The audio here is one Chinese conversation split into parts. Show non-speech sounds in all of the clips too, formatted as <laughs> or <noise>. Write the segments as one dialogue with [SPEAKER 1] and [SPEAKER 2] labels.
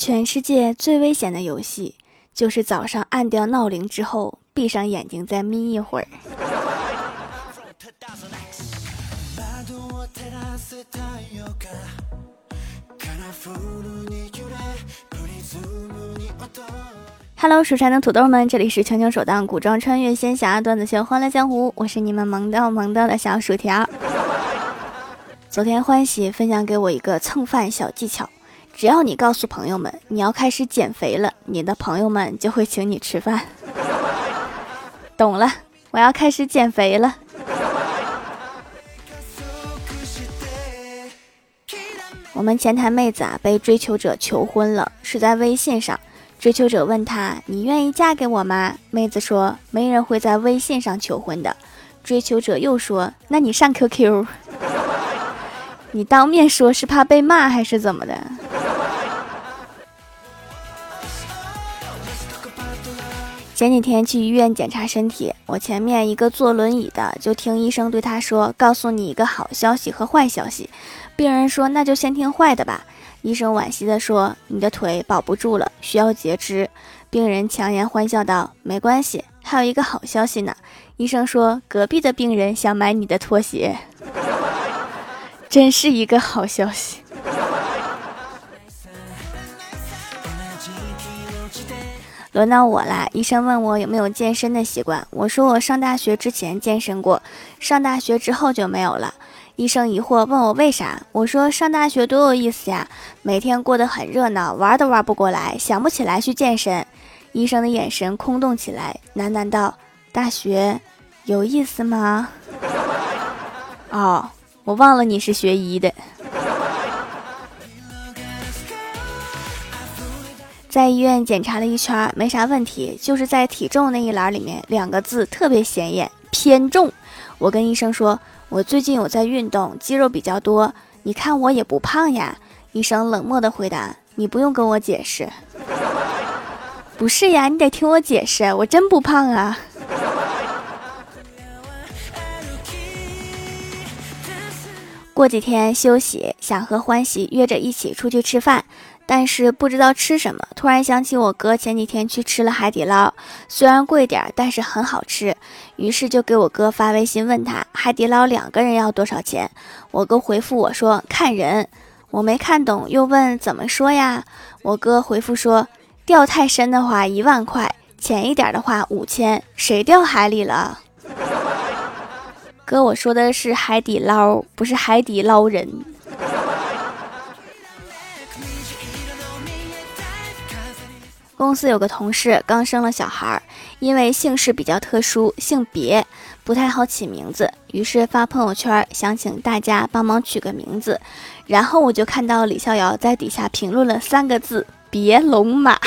[SPEAKER 1] 全世界最危险的游戏，就是早上按掉闹铃之后，闭上眼睛再眯一会儿。Hello，蜀山的土豆们，这里是全球首档古装穿越仙侠段子秀《欢乐江湖》，我是你们萌到萌到的小薯条。昨天欢喜分享给我一个蹭饭小技巧，只要你告诉朋友们你要开始减肥了，你的朋友们就会请你吃饭。<laughs> 懂了，我要开始减肥了。我们前台妹子啊，被追求者求婚了，是在微信上。追求者问她：“你愿意嫁给我吗？”妹子说：“没人会在微信上求婚的。”追求者又说：“那你上 QQ，你当面说是怕被骂还是怎么的？”前几天去医院检查身体，我前面一个坐轮椅的就听医生对他说：“告诉你一个好消息和坏消息。”病人说：“那就先听坏的吧。”医生惋惜地说：“你的腿保不住了，需要截肢。”病人强颜欢笑道：“没关系，还有一个好消息呢。”医生说：“隔壁的病人想买你的拖鞋。<laughs> ”真是一个好消息。轮到我了，医生问我有没有健身的习惯，我说我上大学之前健身过，上大学之后就没有了。医生疑惑问我为啥？我说上大学多有意思呀，每天过得很热闹，玩都玩不过来，想不起来去健身。医生的眼神空洞起来，喃喃道：“大学有意思吗？” <laughs> 哦，我忘了你是学医的。在医院检查了一圈，没啥问题，就是在体重那一栏里面两个字特别显眼，偏重。我跟医生说。我最近有在运动，肌肉比较多。你看我也不胖呀。医生冷漠的回答：“你不用跟我解释。”不是呀，你得听我解释，我真不胖啊。过几天休息，想和欢喜约着一起出去吃饭。但是不知道吃什么，突然想起我哥前几天去吃了海底捞，虽然贵点，但是很好吃。于是就给我哥发微信问他海底捞两个人要多少钱。我哥回复我说看人，我没看懂，又问怎么说呀？我哥回复说掉太深的话一万块，浅一点的话五千。谁掉海里了？哥，我说的是海底捞，不是海底捞人。公司有个同事刚生了小孩，因为姓氏比较特殊，姓别，不太好起名字，于是发朋友圈想请大家帮忙取个名字。然后我就看到李逍遥在底下评论了三个字：别龙马，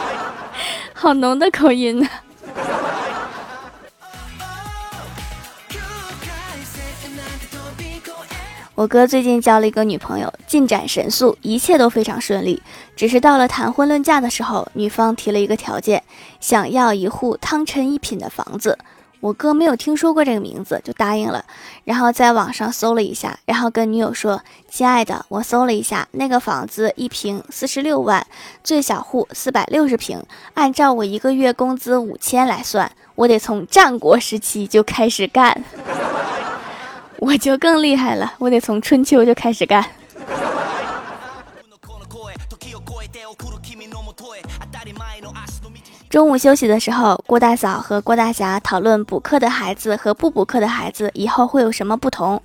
[SPEAKER 1] <laughs> 好浓的口音呢。我哥最近交了一个女朋友，进展神速，一切都非常顺利。只是到了谈婚论嫁的时候，女方提了一个条件，想要一户汤臣一品的房子。我哥没有听说过这个名字，就答应了。然后在网上搜了一下，然后跟女友说：“亲爱的，我搜了一下，那个房子一平四十六万，最小户四百六十平。按照我一个月工资五千来算，我得从战国时期就开始干。”我就更厉害了，我得从春秋就开始干。中午休息的时候，郭大嫂和郭大侠讨论补课的孩子和不补课的孩子以后会有什么不同。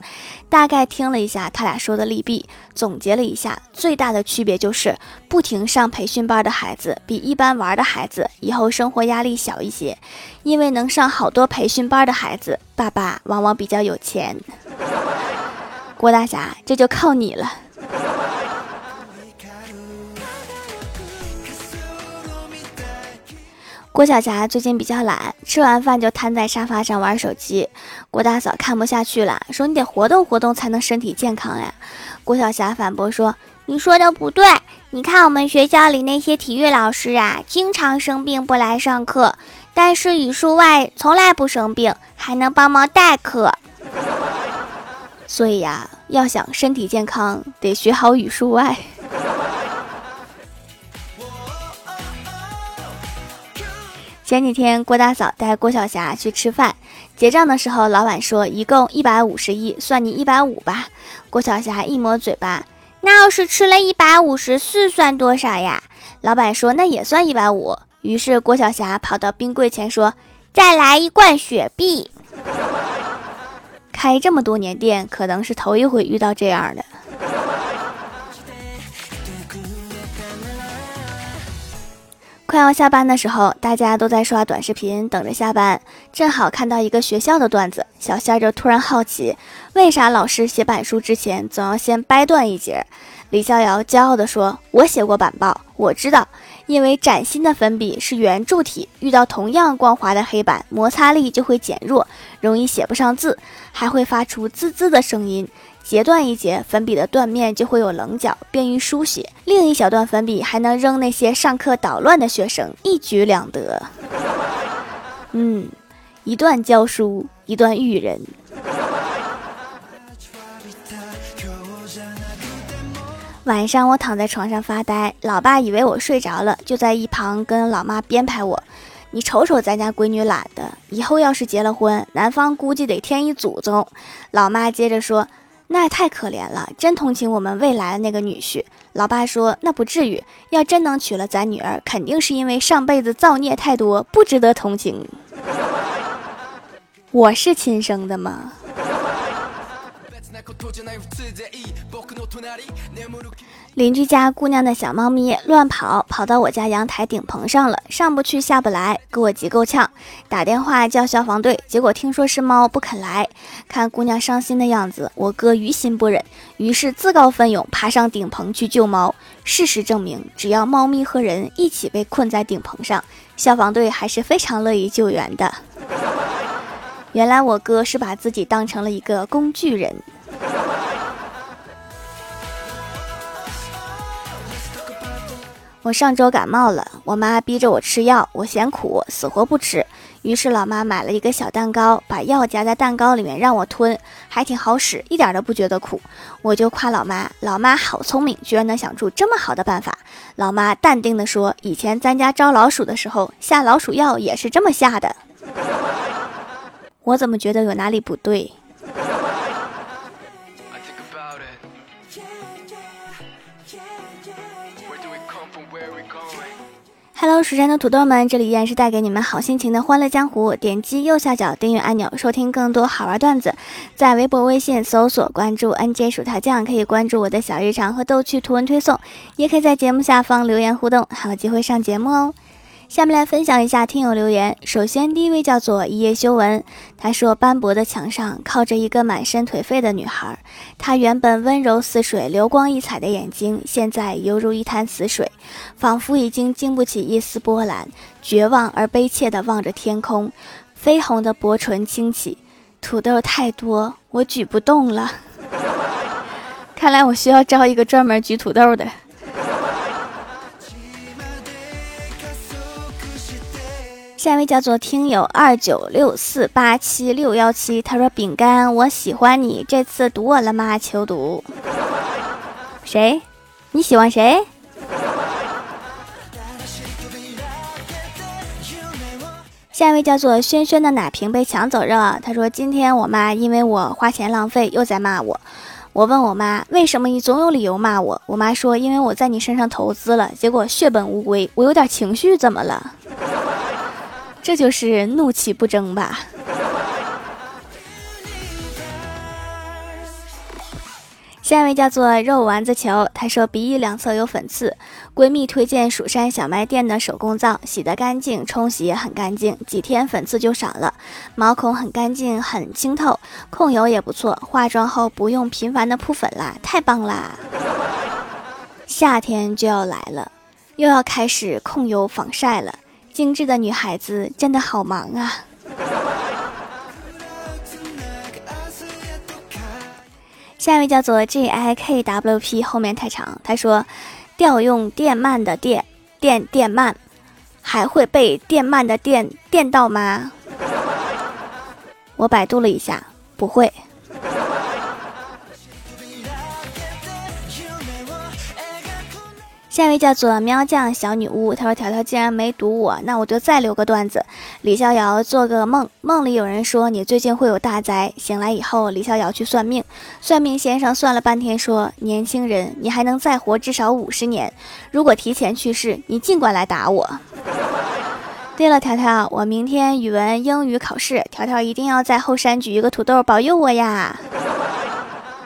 [SPEAKER 1] 大概听了一下他俩说的利弊，总结了一下，最大的区别就是不停上培训班的孩子比一般玩的孩子以后生活压力小一些，因为能上好多培训班的孩子，爸爸往往比较有钱。郭大侠，这就靠你了。郭晓霞最近比较懒，吃完饭就瘫在沙发上玩手机。郭大嫂看不下去了，说：“你得活动活动才能身体健康呀。”郭晓霞反驳说：“你说的不对，你看我们学校里那些体育老师啊，经常生病不来上课，但是语数外从来不生病，还能帮忙代课。<laughs> 所以呀，要想身体健康，得学好语数外。”前几天郭大嫂带郭晓霞去吃饭，结账的时候，老板说一共一百五十一，算你一百五吧。郭晓霞一抹嘴巴，那要是吃了一百五十四，算多少呀？老板说那也算一百五。于是郭晓霞跑到冰柜前说：“再来一罐雪碧。”开这么多年店，可能是头一回遇到这样的。快要下班的时候，大家都在刷短视频，等着下班。正好看到一个学校的段子，小仙儿就突然好奇，为啥老师写板书之前总要先掰断一截？李逍遥骄傲地说：“我写过板报，我知道，因为崭新的粉笔是圆柱体，遇到同样光滑的黑板，摩擦力就会减弱，容易写不上字，还会发出滋滋的声音。”截断一截，粉笔的断面就会有棱角，便于书写；另一小段粉笔还能扔那些上课捣乱的学生，一举两得。<laughs> 嗯，一段教书，一段育人。晚上我躺在床上发呆，老爸以为我睡着了，就在一旁跟老妈编排我：“你瞅瞅咱家闺女懒的，以后要是结了婚，男方估计得添一祖宗。”老妈接着说。那也太可怜了，真同情我们未来的那个女婿。老爸说：“那不至于，要真能娶了咱女儿，肯定是因为上辈子造孽太多，不值得同情。<laughs> ”我是亲生的吗？邻居家姑娘的小猫咪乱跑，跑到我家阳台顶棚上了，上不去下不来，给我急够呛。打电话叫消防队，结果听说是猫不肯来。看姑娘伤心的样子，我哥于心不忍，于是自告奋勇爬上顶棚去救猫。事实证明，只要猫咪和人一起被困在顶棚上，消防队还是非常乐意救援的。原来我哥是把自己当成了一个工具人。我上周感冒了，我妈逼着我吃药，我嫌苦，死活不吃。于是老妈买了一个小蛋糕，把药夹在蛋糕里面让我吞，还挺好使，一点都不觉得苦。我就夸老妈，老妈好聪明，居然能想出这么好的办法。老妈淡定地说：“以前咱家招老鼠的时候，下老鼠药也是这么下的。<laughs> ”我怎么觉得有哪里不对？Hello，蜀山的土豆们，这里依然是带给你们好心情的欢乐江湖。点击右下角订阅按钮，收听更多好玩段子。在微博、微信搜索关注 NJ 薯条酱，可以关注我的小日常和逗趣图文推送，也可以在节目下方留言互动，还有机会上节目哦。下面来分享一下听友留言。首先，第一位叫做一叶修文，他说：“斑驳的墙上靠着一个满身颓废的女孩，她原本温柔似水、流光溢彩的眼睛，现在犹如一潭死水，仿佛已经经不起一丝波澜，绝望而悲切地望着天空。绯红的薄唇轻启，土豆太多，我举不动了。<laughs> 看来我需要招一个专门举土豆的。”下一位叫做听友二九六四八七六幺七，他说：“饼干，我喜欢你，这次读我了吗？求读。<laughs> 谁？你喜欢谁？”下一位叫做轩轩的奶瓶被抢走了，他说：“今天我妈因为我花钱浪费，又在骂我。我问我妈，为什么你总有理由骂我？我妈说，因为我在你身上投资了，结果血本无归，我有点情绪，怎么了？”这就是怒气不争吧。下一位叫做肉丸子球，他说鼻翼两侧有粉刺，闺蜜推荐蜀山小卖店的手工皂，洗得干净，冲洗也很干净，几天粉刺就少了，毛孔很干净，很清透，控油也不错，化妆后不用频繁的扑粉啦，太棒啦！夏天就要来了，又要开始控油防晒了。精致的女孩子真的好忙啊！下一位叫做 J I K W P，后面太长。他说：“调用电鳗的电电电鳗，还会被电鳗的电电到吗？”我百度了一下，不会。下一位叫做喵酱小女巫，她说：“条条既然没堵我，那我就再留个段子。李逍遥做个梦，梦里有人说你最近会有大灾。醒来以后，李逍遥去算命，算命先生算了半天，说年轻人，你还能再活至少五十年。如果提前去世，你尽管来打我。<laughs> 对了，条条，我明天语文、英语考试，条条一定要在后山举一个土豆保佑我呀。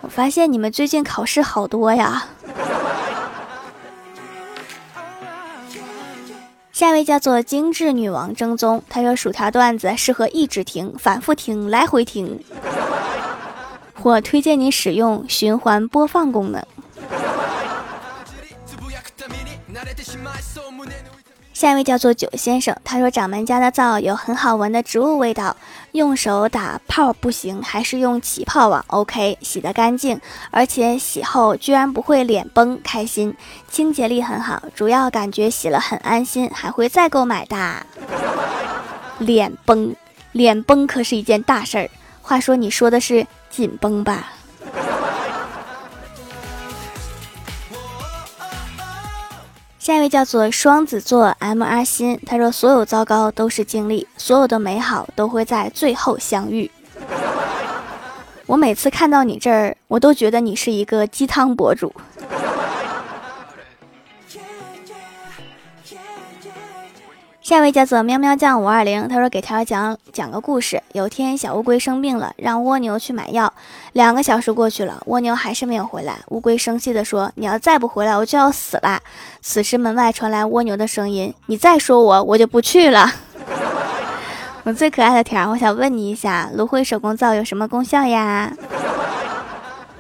[SPEAKER 1] 我发现你们最近考试好多呀。”下一位叫做精致女王正宗，她说薯条段子适合一直听、反复听、来回听。我推荐你使用循环播放功能。下一位叫做九先生，他说掌门家的皂有很好闻的植物味道，用手打泡不行，还是用起泡网 OK，洗得干净，而且洗后居然不会脸崩，开心，清洁力很好，主要感觉洗了很安心，还会再购买的。<laughs> 脸崩，脸崩可是一件大事儿。话说你说的是紧绷吧？下一位叫做双子座 M R 心，他说：“所有糟糕都是经历，所有的美好都会在最后相遇。”我每次看到你这儿，我都觉得你是一个鸡汤博主。下一位叫做喵喵酱五二零，他说给条讲讲个故事。有天小乌龟生病了，让蜗牛去买药。两个小时过去了，蜗牛还是没有回来。乌龟生气地说：“你要再不回来，我就要死了。”此时门外传来蜗牛的声音：“你再说我，我就不去了。<laughs> ”我最可爱的条，我想问你一下，芦荟手工皂有什么功效呀？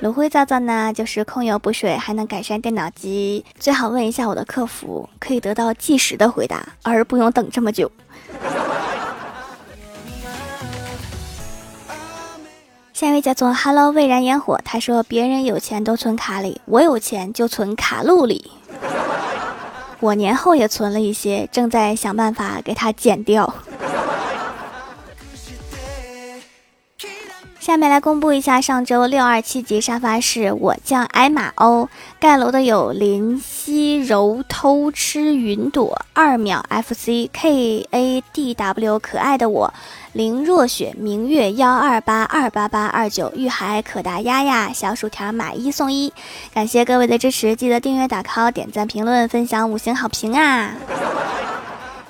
[SPEAKER 1] 芦荟皂皂呢，就是控油补水，还能改善电脑机。最好问一下我的客服，可以得到即时的回答，而不用等这么久。下一位叫做 Hello 蔚然烟火，他说别人有钱都存卡里，我有钱就存卡路里。我年后也存了一些，正在想办法给它减掉。下面来公布一下上周六二七级沙发是我叫艾玛欧，盖楼的有林夕柔偷吃云朵二秒 FC K A D W 可爱的我林若雪明月幺二八二八八二九玉海可达丫丫小薯条买一送一，感谢各位的支持，记得订阅打 call 点赞评论分享五星好评啊！